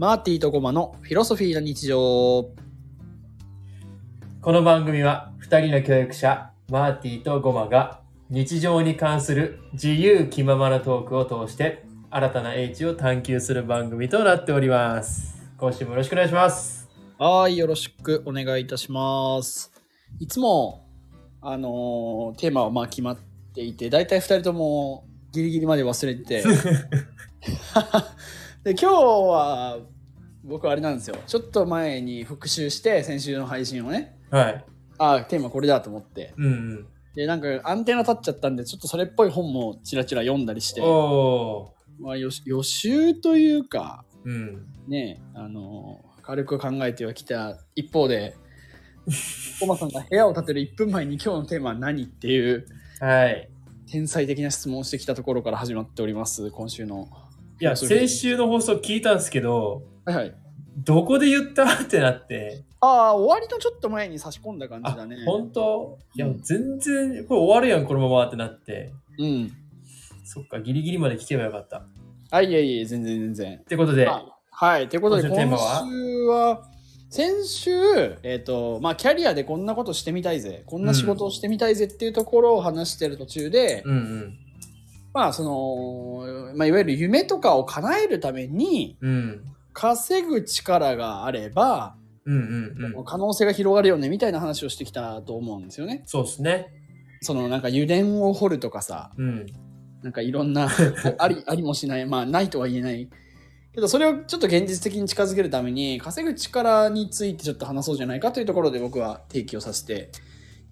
マーティとゴマのフィロソフィーな日常。この番組は2人の教育者マーティとゴマが日常に関する自由気ままなトークを通して新たな英知を探求する番組となっております。今週もよろしくお願いします。はい、よろしくお願いいたします。いつも、あのーテーマはまあ決まっていて、だいたい2人ともギリギリまで忘れてて。で、今日は、僕はあれなんですよ。ちょっと前に復習して、先週の配信をね、はい。ああ、テーマこれだと思って。うんで、なんかアンテナ立っちゃったんで、ちょっとそれっぽい本もちらちら読んだりしてまあ、予予習というか、ー。うん。ねあのー軽く考えてはきた一方で、コマさんが部屋を建てる1分前に今日のテーマは何っていうはい。天才的な質問をしてきたところから始まっております、今週の。いや、先週の放送聞いたんですけど、はいはい。どこで言った？ってなって、ああ、終わりのちょっと前に差し込んだ感じあだね。、本当？いやうん、全然、これ終わるやん、このままってなって。うん。そっか、ギリギリまで聞けばよかった。っあ、いえいえ、全然全然。てことで、あはい。ということで、今週は？週は、先週、えっ、と、まあ、キャリアでこんなことしてみたいぜ、こんな仕事をしてみたいぜっていうところを話してる途中で、うんうん。まあ、その、まあ、いわゆる夢とかを叶えるために、うん。稼ぐ力があれば、うんうんうん。可能性が広がるよね、みたいな話をしてきたと思うんですよね。そうですね。その、なんか油田を掘るとかさ、うん。なんかいろんな、あり、ありもしない、まあ、ないとは言えない。けど、それをちょっと現実的に近づけるために、稼ぐ力についてちょっと話そうじゃないかというところで僕は提起をさせて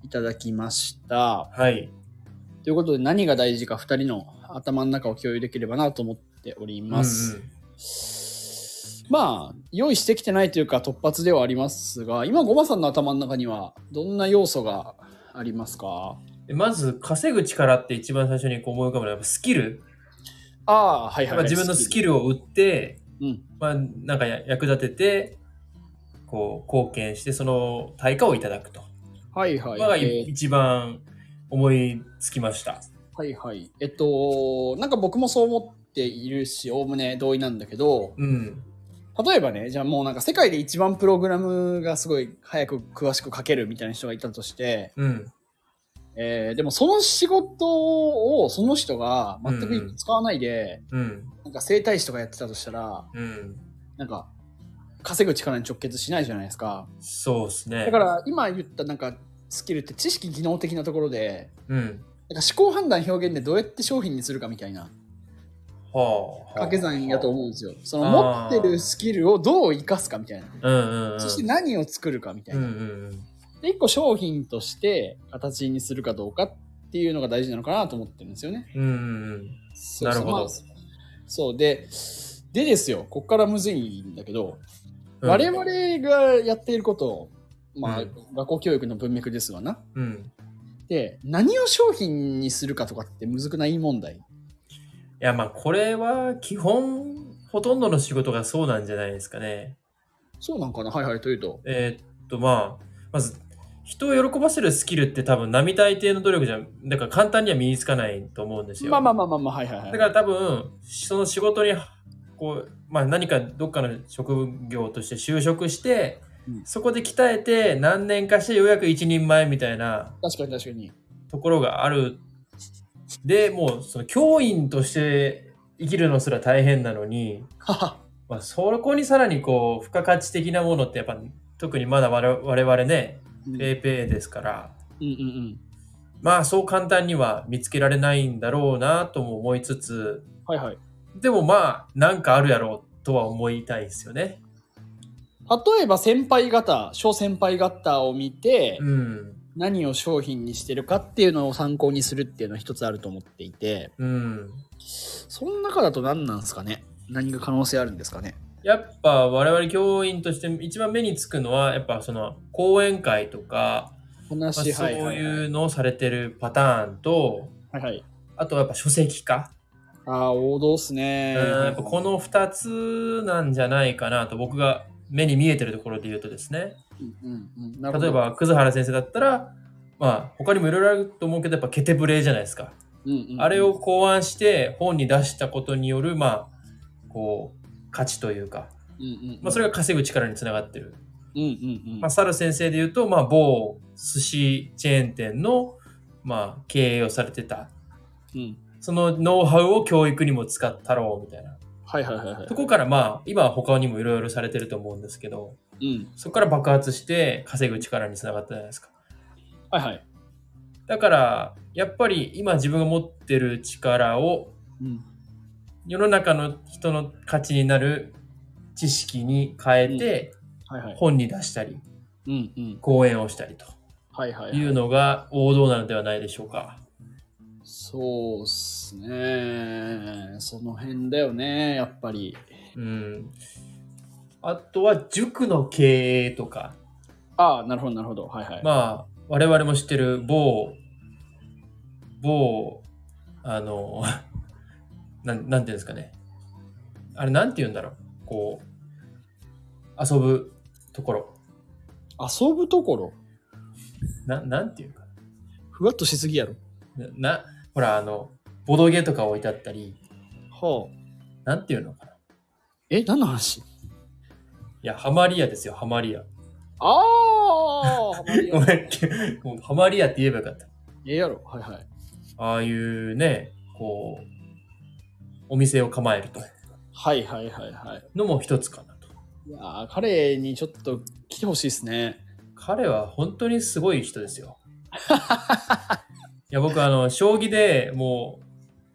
いただきました。はい。ということで、何が大事か2人の頭の中を共有できればなと思っております。うんうんまあ、用意してきてないというか突発ではありますが、今、ゴマさんの頭の中にはどんな要素がありますか？でまず、稼ぐ力って一番最初にこう思い浮かぶのはやっぱスキル。ああ、はいはい、まあ、自分のスキルを売って、うん。まあ、なんかや役立てて、こう、貢献して、その対価をいただくと。はいはい。まあ、えー一番思いつきました。はいはい。えっと、なんか僕もそう思っているし、おおむね同意なんだけど、うん。例えばね、じゃあもうなんか世界で一番プログラムがすごい早く詳しく書けるみたいな人がいたとして、うん。えーでもその仕事をその人が全く使わないで、うん。なんか整体師とかやってたとしたら、うん。なんか稼ぐ力に直結しないじゃないですか。そうですね。だから今言ったなんかスキルって知識技能的なところで、うん。なんか思考判断表現でどうやって商品にするかみたいな掛け算やと思うんですよ。その持ってるスキルをどう生かすかみたいな。うんうんうん。そして何を作るかみたいうんな。うんうん。で、一個商品として形にするかどうかっていうのが大事なのかなと思ってるんですよね。うんうんうん。そうなるほどまあそうで、でですよ、こっからむずいんだけど、うん我々がやっていること、まあ、うん学校教育の文脈ですわな。うん。で、何を商品にするかとかってむずくない問題？いや、まあ、これは基本、ほとんどの仕事がそうなんじゃないですかね。そうなんかな？はいはい、というと。えーっと、まあ、まず、人を喜ばせるスキルって多分、並大抵の努力じゃ、だから簡単には身につかないと思うんですよ。まあまあまあまあまあ、はいはいはい。だから多分、その仕事に、こう、まあ何かどっかの職業として就職して、うんそこで鍛えて何年かしてようやく一人前みたいな確かに確かに。ところがある。で、もうその教員として生きるのすら大変なのに。まあそこにさらにこう、付加価値的なものってやっぱ特にまだ我々ね、うんペーペーですから、うんうんまあそう簡単には見つけられないんだろうなとも思いつつ、うん。はいはい。でもまあなんかあるやろうとは思いたいですよね。例えば先輩方、小先輩方を見て、うん。何を商品にしてるかっていうのを参考にするっていうのは一つあると思っていて、うん。その中だと何なんですかね？何が可能性あるんですかね？やっぱ我々教員として一番目につくのはやっぱその講演会とか、まあ話、そうはいうのをされてるパターンと、はいはい。あとはやっぱ書籍化。ああ、王道っすね。うんやっぱこの2つなんじゃないかなと僕が目に見えてるところで言うとですね。うんうんうん例え、ば、葛原先生だったら、まあ、他にもいろいろあると思うけど、やっぱケテブレじゃないですか。うんうんうんあれを、考案して本に出したことによる、まあ、こう、価値というか、うんうん。まあ、それが稼ぐ力につながってる。うんうんうん。まあ、サル先生で言うと、まあ、某寿司チェーン店の、まあ、経営をされてた。うん。そのノウハウを教育にも使ったろうみたいな。はいはいはいはいそ。こからまあ、今は他にもいろいろされてると思うんですけど、うん。そこから爆発して稼ぐ力につながったじゃないですか。はいはい。だから、やっぱり今自分が持ってる力をうん。世の中の人の価値になる知識に変えてはいはい。本に出したり、うんうん。講演をしたりと。いうのが王道なのではないでしょうか。そうっすね。その辺だよね、やっぱり。うん。あとは塾の経営とか、ああ、なるほどなるほど。はいはい。まあ、我々も知ってる某、某、あの、なん、なんていうんですかね。あれ、なんて言うんだろう。こう、遊ぶところ。遊ぶところ？な、なんていうかふわっとしすぎやろ。な。な、ほら、あの、ボドゲとか置いてあったり、はあ。なんていうのかな。いえ、何の話？や、ハマリアですよ、ハマリア。ああ、ハマりごめん、もうハマリアって言えばよかった。ええやろ。はいはい。ああいうね、こう、お店を構えると。はいはいはいはい。のも一つかなと。いやー彼にちょっと来てほしいですね。彼は本当にすごい人ですよ。いや、僕、あの、将棋でも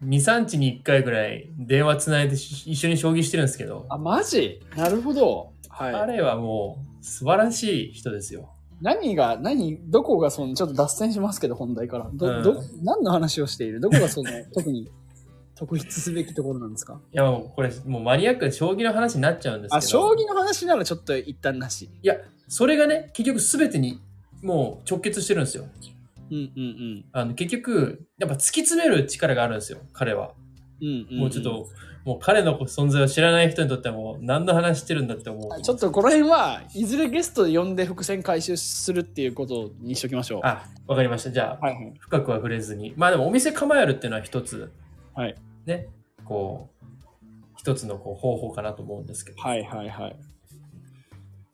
う、2、3日に1回ぐらい電話つないでし一緒に将棋してるんですけど、あ、マジ？なるほど。はい。彼はもう素晴らしい人ですよ。何が、何、どこがその、ちょっと脱線しますけど、本題から。ど、うんど、何の話をしている？どこがその、特に、特筆すべきところなんですか？いや、もうこれ、もうマニアックで将棋の話になっちゃうんですけど。あ、将棋の話ならちょっと一旦なし。いや、それがね、結局全てにもう直結してるんですよ。うんうんあの結局、やっぱ突き詰める力があるんですよ、彼は。うん。うんうんんもうちょっと、もう彼の存在を知らない人にとってはもう何の話してるんだって思う。あちょっとこの辺はいずれゲストで呼んで伏線回収するっていうことにしときましょう。あ、わかりました。じゃあ、はいはい。深くは触れずに。まあでもお店構えるっていうのは一つ、はい。ね、こう、一つのこう方法かなと思うんですけど。はいはいはい。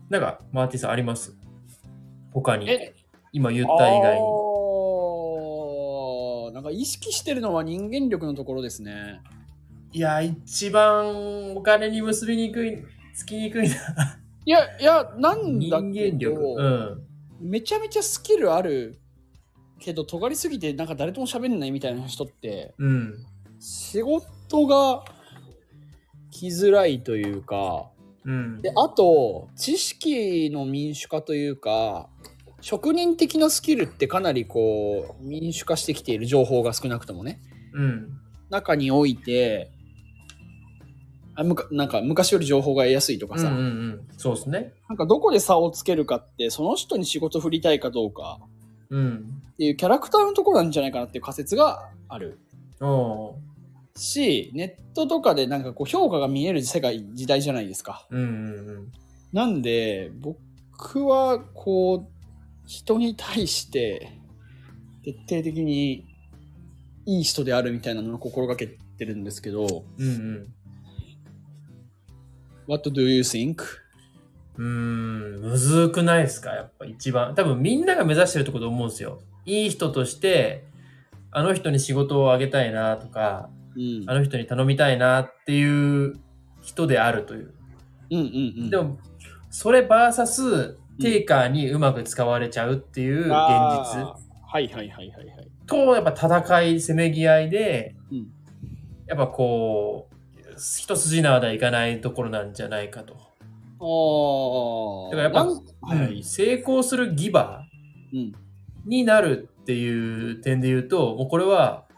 なんか、マーティさんあります？他に。え、今言った以外に。に。なんか意識してるのは人間力のところですね。いや、一番お金に結びにくい、つきにくいな。いや、いや、なん人だけ。ど、うん。めちゃめちゃスキルあるけど、尖りすぎてなんか誰とも喋んないみたいな人って、うん。仕事が来づらいというか、うん。で、あと、知識の民主化というか、職人的なスキルってかなりこう、民主化してきている情報が少なくともね。うん。中において、あむかなんか昔より情報が得やすいとかさ、うんうんうん。そうですね。なんかどこで差をつけるかって、その人に仕事振りたいかどうかうん。っていうキャラクターのところなんじゃないかなっていう仮説がある。おーし、ネットとかでなんかこう評価が見える世界、時代じゃないですか。うんうんうん。なんで、僕はこう、人に対して徹底的にいい人であるみたいなのを心がけてるんですけど、うんうん。What do you think? うーん、むずくないですか？やっぱ一番。多分みんなが目指してるところと思うんですよ。いい人として、あの人に仕事をあげたいなとか、うん。あの人に頼みたいなっていう人であるという。うんうんうん。でも、それバーサス、テイカーにうまく使われちゃうっていう現実はいはいはいはいはい。と、やっぱ戦い、せめぎ合いで、うんやっぱこう、一筋縄ではいかないところなんじゃないかと。ああ。だからやっぱはい。成功するギバー、うん。になるっていう点で言うと、もうこれは、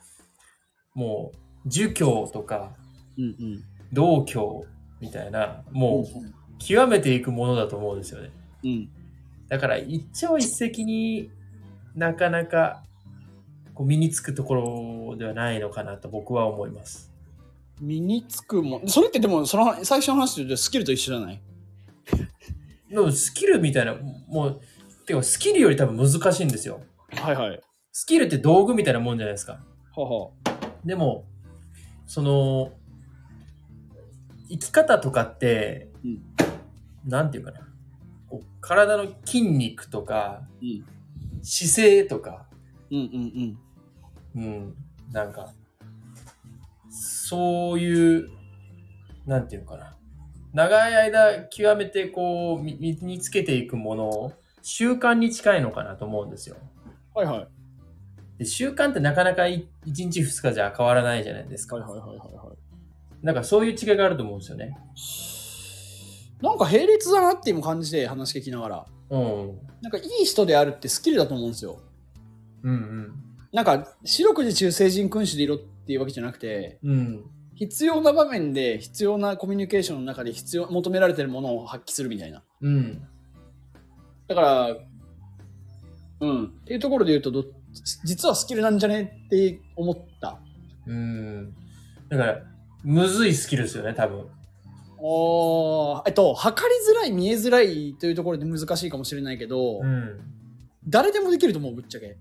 もう、儒教とか、うんうん。道教みたいな、もう、極めていくものだと思うんですよね。うん。だから、一朝一夕になかなか、こう身につくところではないのかなと僕は思います。身につくもん。それってでも、その最初の話でスキルと一緒じゃない？でも、スキルみたいな、もう、てか、スキルより多分難しいんですよ。はいはい。スキルって道具みたいなもんじゃないですか。はは。でも、その、生き方とかって、うんなんていうかな。体の筋肉とか、うん姿勢とか、うんうんうん。うん、なんか、そういう、なんていうのかな。長い間極めてこう、み身につけていくもの、習慣に近いのかなと思うんですよ。はいはい。で習慣ってなかなか1日2日じゃ変わらないじゃないですか。はいはいはいはいはい。なんかそういう違いがあると思うんですよね。なんか並列だなって今感じで話聞きながら。うん。なんかいい人であるってスキルだと思うんですよ。うんなんか四六時中成人君主でいろっていうわけじゃなくて、うん。うん。必要な場面で必要なコミュニケーションの中で必要求められてるものを発揮するみたいな。うん。だから、うん。っていうところで言うとど、実はスキルなんじゃねって思った。うん。だから、むずいスキルですよね、多分。おーえっと、測りづらい、見えづらいというところで難しいかもしれないけど、うん。誰でもできると思う、ぶっちゃけ。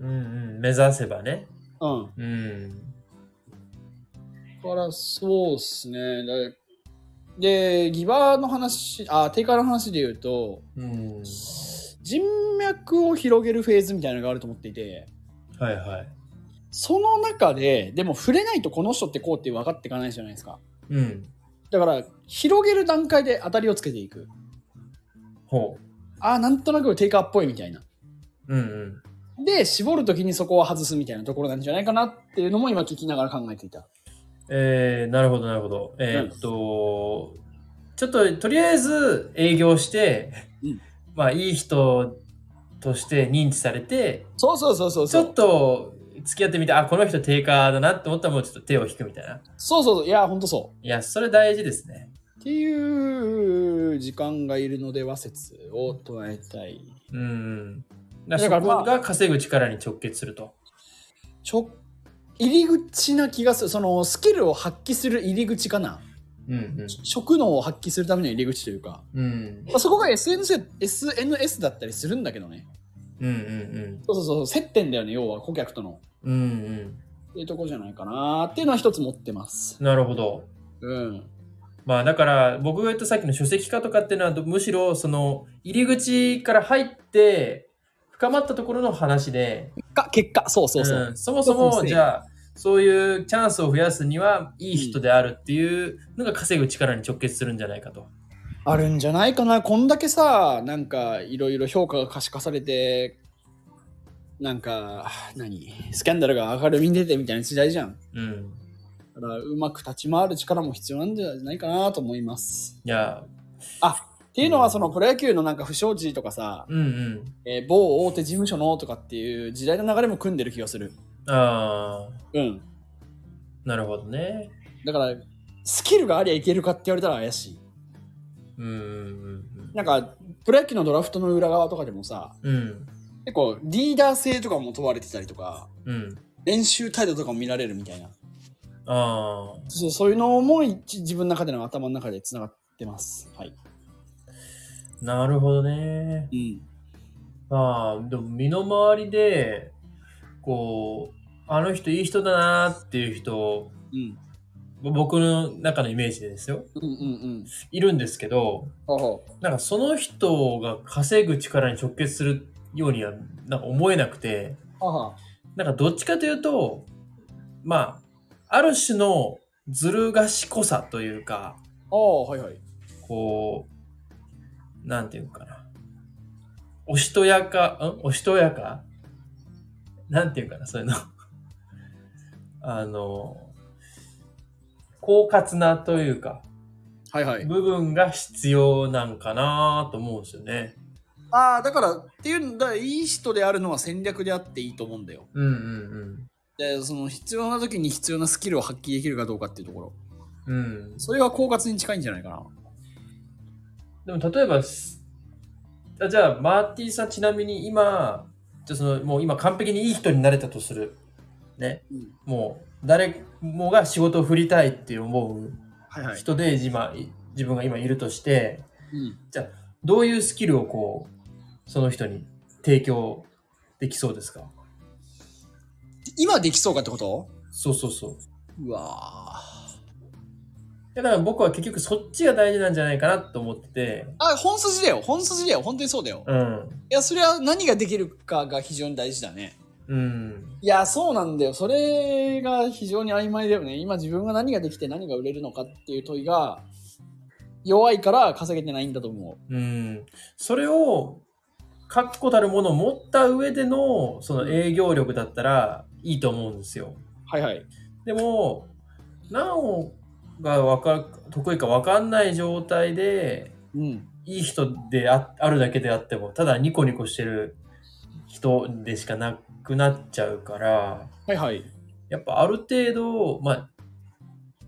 うんうん。目指せばね。うん。うん。だから、そうっすね。だで、ギバーの話、あ、テイカーの話で言うと、うん。人脈を広げるフェーズみたいなのがあると思っていて、はいはい。その中で、でも触れないとこの人ってこうって分かっていかないじゃないですか。うん。だから、広げる段階で当たりをつけていく。ほああ、なんとなくテイカーっぽいみたいな。う。うんうん。で、絞るときにそこを外すみたいなところなんじゃないかなっていうのも今聞きながら考えていた。えー、なるほどなるほど。えーっと、ちょっととりあえず営業して、うんまあいい人として認知されて、そうそうそうそうちょっ。と付き合ってみて、あ、この人定価だなって思ったらもうちょっと手を引くみたいな。そうそうそう。いや、ほんとそう。いや、それ大事ですね。っていう時間がいるのでは説を唱えたい。うん。だからそこが稼ぐ力に直結すると。ちょ入り口な気がする。そのスキルを発揮する入り口かな。うん職能を発揮するための入り口というか。うん。うん。まあ、そこが SNS, SNS だったりするんだけどね。うんうんそうそうそう。接点だよね、要は顧客との。うん。うんいうところじゃないかなっていうのは一つ持ってます。なるほど。うん。まあだから僕が言ったさっきの書籍化とかっていうのはむしろその入り口から入って深まったところの話で、か結果、そうそうそう。うんそもそもじゃあそういうチャンスを増やすにはいい人であるっていうのが稼ぐ力に直結するんじゃないかと。あるんじゃないかな？こんだけさ、なんかいろいろ評価が可視化されて、なんか、何？スキャンダルが明るみに出てみたいな時代じゃん。うん。だから、うまく立ち回る力も必要なんじゃないかなと思います。いや、あっていうのは、そのプロ野球のなんか不祥事とかさ、うんうん。えー某大手事務所のとかっていう時代の流れも組んでる気がする。ああ、うん。なるほどね。だから、スキルがありゃいけるかって言われたら怪しい。うんうんなんか、プロ野球のドラフトの裏側とかでもさ、うん。うん。結構リーダー性とかも問われてたりとか、うん。練習態度とかも見られるみたいな。ああ、そうそういうのも一自分の中での頭の中でつながってます。はい。なるほどね。うん。まあ、でも身の回りで、こう、あの人いい人だなっていう人、うん。僕の中のイメージでですよ。うんうんうん。いるんですけど、ほうほなんかその人が稼ぐ力に直結するようにはなんか思えなくて、う。はは。なんかどっちかというと、まあ、ある種のずる賢さというか、ああ、はいはい。こう、なんていうのかな。おしとやか、ん？おしとやか？なんていうかな、そういうの。あの、狡猾なというか、はいはい。部分が必要なんかなと思うんですよね。ああ、だから、っていうんだ、いい人であるのは戦略であっていいと思うんだよ。うんうんで、その必要な時に必要なスキルを発揮できるかどうかっていうところ。うん。うん。それは狡猾に近いんじゃないかな。でも例えば、じゃあ、マーティさんちなみに今、じゃあそのもう今完璧にいい人になれたとする。ね。うん。もう誰もが仕事を振りたいって思うはいはい。人で今、い自分が今いるとして、うん。どういうスキルをこう、その人に提供できそうですか？今できそうかってこと？そうそうそう。うわだから僕は結局そっちが大事なんじゃないかなと思ってて、あ、本筋だよ。本筋だよ。本当にそうだよ。うん。いや、それは何ができるかが非常に大事だね。うん。いや、そうなんだよ。それが非常に曖昧だよね。今自分が何ができて何が売れるのかっていう問いが弱いから稼げてないんだと思うん。それを、確固たるものを持った上での、その営業力だったらいいと思うんですよ。う。はいはい。でも、何がわかる得意か分かんない状態で、うん。いい人でああるだけであっても、ただニコニコしてる人でしかなくなっちゃうから、はいはい。やっぱある程度、まあ、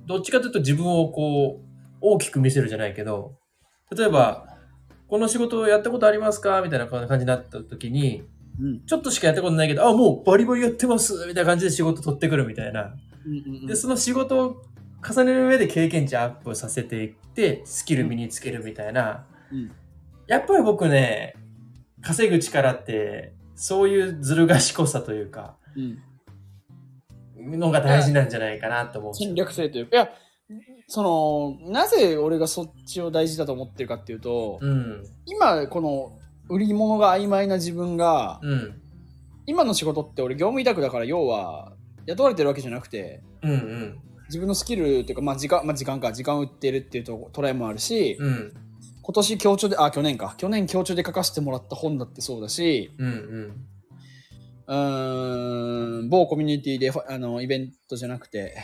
どっちかというと自分をこう、大きく見せるじゃないけど、例えば、この仕事をやったことありますか？みたいな感じになった時に、うん。ちょっとしかやったことないけど、あ、もうバリバリやってますみたいな感じで仕事取ってくるみたいな。うんうんうんで、その仕事を重ねる上で経験値アップさせていって、スキル身につけるみたいな。うんやっぱり僕ね、稼ぐ力って、そういうずる賢さというか、うん。のが大事なんじゃないかなと思う戦略性というか、いや、その、なぜ俺がそっちを大事だと思ってるかっていうと、うん。今、この、売り物が曖昧な自分が、うん。今の仕事って俺業務委託だから要は雇われてるわけじゃなくてうんうん。自分のスキルっていうかまあ時間まあ時間か時間を売ってるっていうとトライもあるし、うん。今年協調であ去年か去年協調で書かせてもらった本だってそうだしうんうん。うーん某コミュニティであのイベントじゃなくて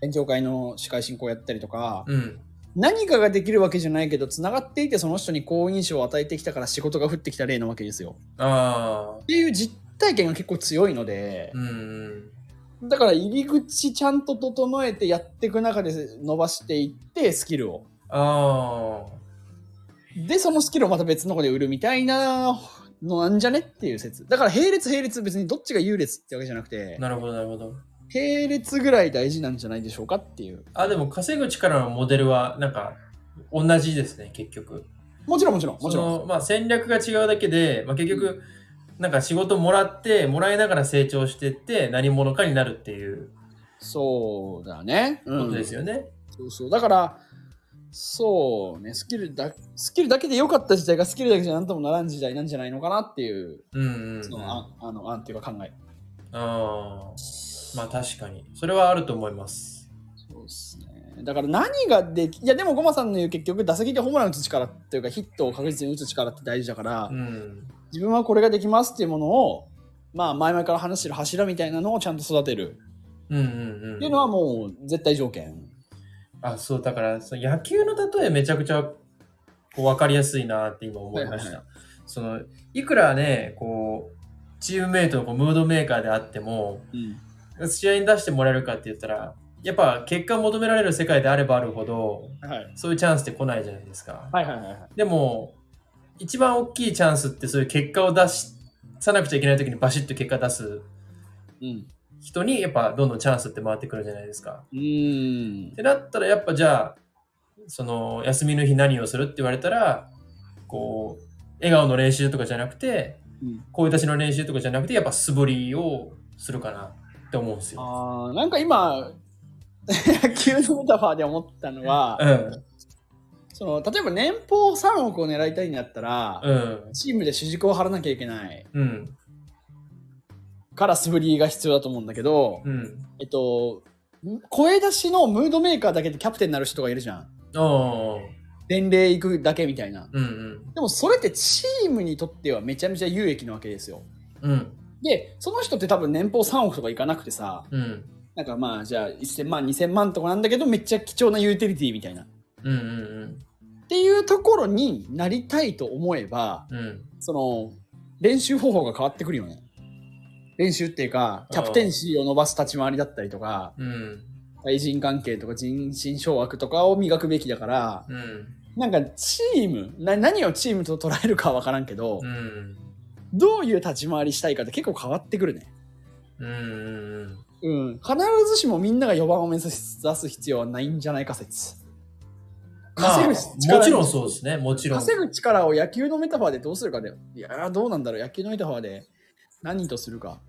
勉強会の司会進行やったりとか、うん。何かができるわけじゃないけどつながっていてその人に好印象を与えてきたから仕事が降ってきた例なわけですよ。ああ。っていう実体験が結構強いので、うんうん。だから入り口ちゃんと整えてやっていく中で伸ばしていってスキルを。ああ。で、そのスキルをまた別の子で売るみたいなのなんじゃねっていう説。だから並列並列別にどっちが優劣ってわけじゃなくて、なるほど、なるほど。並列ぐらい大事なんじゃないでしょうかっていう。あ、でも稼ぐ力のモデルは、なんか、同じですね、結局。もちろんもちろん、もちろん。まあ、戦略が違うだけで、まあ、結局、なんか仕事もらって、もらいながら成長してって、何者かになるっていうそうだね。うことですよね。そうそう。だから、そうね、スキルだ、スキルだけで良かった時代がスキルだけじゃなんともならん時代なんじゃないのかなっていう、うんうん、うん。その、ああの、案っていうか考え。あーまあ確かに。それはあると思います。そうですね。だから何ができ、いやでもゴマさんの言う結局打席でホームラン打つ力っていうかヒットを確実に打つ力って大事だから、うん。自分はこれができますっていうものを、まあ前々から話してる柱みたいなのをちゃんと育てるうんうんうん。っていうのはもう絶対条件。あ、そう、だから、その野球の例えめちゃくちゃこう分かりやすいなって今思いました。はいはいはその、いくらね、こう、チームメイトのこうムードメーカーであっても、うん。試合に出してもらえるかって言ったら、やっぱ結果を求められる世界であればあるほど、はい。そういうチャンスって来ないじゃないですか。はいはいはいはい。でも、一番大きいチャンスってそういう結果を出しさなくちゃいけない時にバシッと結果出すうん。人にやっぱどんどんチャンスって回ってくるじゃないですか。うーんっ。てなったらやっぱじゃあその休みの日何をするって言われたらこう笑顔の練習とかじゃなくてうん声出しの練習とかじゃなくてやっぱ素振りをするかなって思うんですよ。あーなんか今、野球のメタファーで思ったのは、うんその例えば年俸3億を狙いたいんだったら、うんチームで主軸を張らなきゃいけないうんから素振りが必要だと思うんだけど、うんえっと、声出しのムードメーカーだけでキャプテンになる人がいるじゃん。おー伝令行くだけみたいな。うんうんでもそれってチームにとってはめちゃめちゃ有益なわけですよ。うんで、その人って多分年俸3億とかいかなくてさ、うんなんかまあじゃあ1000万、2000万とかなんだけどめっちゃ貴重なユーティリティみたいな。っうんうんていうところになりたいと思えば、うんうんその練習方法が変わってくるよね。練習っていうか、キャプテンシーを伸ばす立ち回りだったりとか、うん対人関係とか人心掌握とかを磨くべきだから、うんなんかチーム、な何をチームと捉えるかは分からんけど、うんどういう立ち回りしたいかって結構変わってくるね。うん。必ずしもみんなが4番を目指す必要はないんじゃないか説。まあ、稼ぐ力もちろんそうですねもちろん稼ぐ力を野球のメタファーでどうするかだよ。いやー、どうなんだろう。野球のメタファーで何とするか。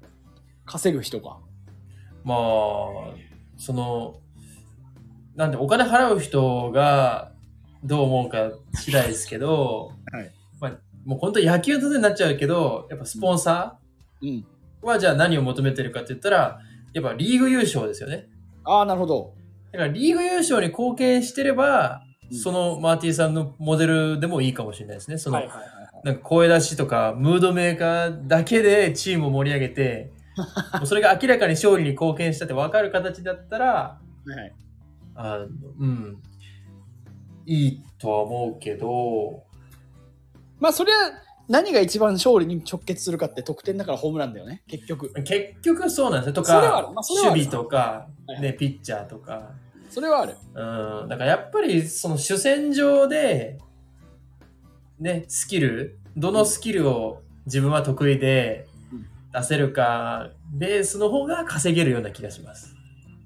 稼ぐ人か。まあ、その、なんでお金払う人がどう思うか次第ですけど、はいまあ、もう本当野球とになっちゃうけど、やっぱスポンサうん。ーはじゃあ何を求めてるかって言ったら、やっぱリーグ優勝ですよね。ああ、なるほど。だからリーグ優勝に貢献してれば、うんそのマーティさんのモデルでもいいかもしれないですね。その、はいはいはいはい。なんか声出しとか、ムードメーカーだけでチームを盛り上げて、もうそれが明らかに勝利に貢献したって分かる形だったら、はい、あの、うん、いいとは思うけど、まあ、それは何が一番勝利に直結するかって得点だからホームランだよね、結局。結局そうなんですよ。とか、るまあそれはある守備とか、はいはいね、ピッチャーとか。それはある。うん、だからやっぱりその主戦場で、ね、スキル、どのスキルを自分は得意でうん出せるか、ベースの方が稼げるような気がします。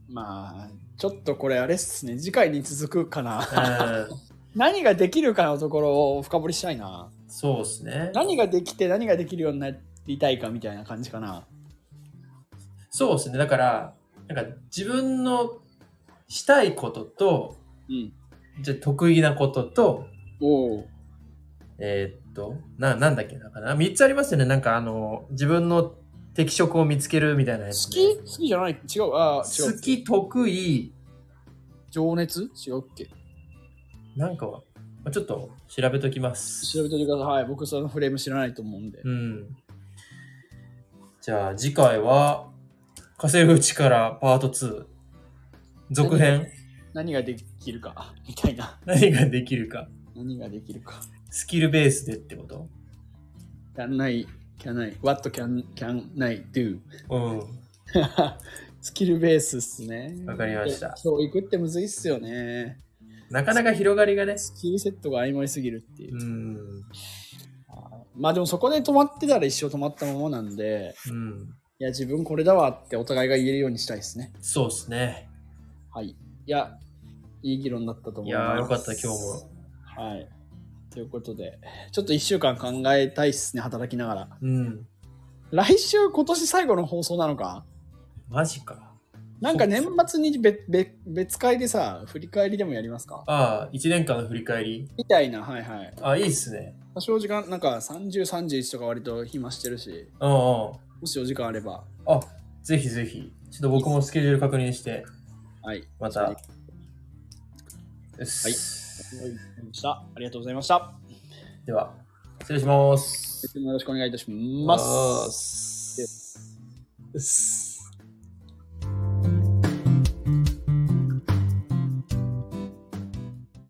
まあ、ちょっとこれあれっすね、次回に続くかな。うん、何ができるかのところを深掘りしたいな。そうですね。何ができて何ができるようになりたいかみたいな感じかな。そうですね。だから、なんか自分のしたいことと、うん。じゃあ得意なことと、おお。えーっと、な、なんだっけなかな？3つありますよね。なんかあの、自分の適職を見つけるみたいなやつ、好き？好きじゃない？違う。ああ、違う。好き、得意、情熱？違うっけ？なんかは、まあちょっと調べときます。調べておいてください。はい。僕そのフレーム知らないと思うんで。うん。じゃあ次回は、稼ぐ力パート2。続編。何ができるかみたいな。何ができるか。何ができるか。スキルベースでってこと？can I, can I, what can, can I do? うん。スキルベースっすね。わかりました教育ってむずいっすよね。なかなか広がりがね。スキルセットが曖昧すぎるっていう。うん。まあでもそこで止まってたら一生止まったままなんで、うん。いや自分これだわってお互いが言えるようにしたいですね。そうですね。はい。いや、いい議論だったと思います。いやーよかった今日も。はい。ということで、ちょっと一週間考えたいっすね、働きながら。うん。来週今年最後の放送なのか？マジか。なんか年末に別別別会でさ、振り返りでもやりますか？ああ、1年間の振り返り？みたいな、はいはい。あいいっすね。多少時間、なんか30、31とか割と暇してるし、うんうん。もしお時間あれば、あ、ぜひぜひ。ちょっと僕もスケジュール確認して、はい。また。はい。はいありがとうございました。では、失礼します。よろしくお願いいたします。す。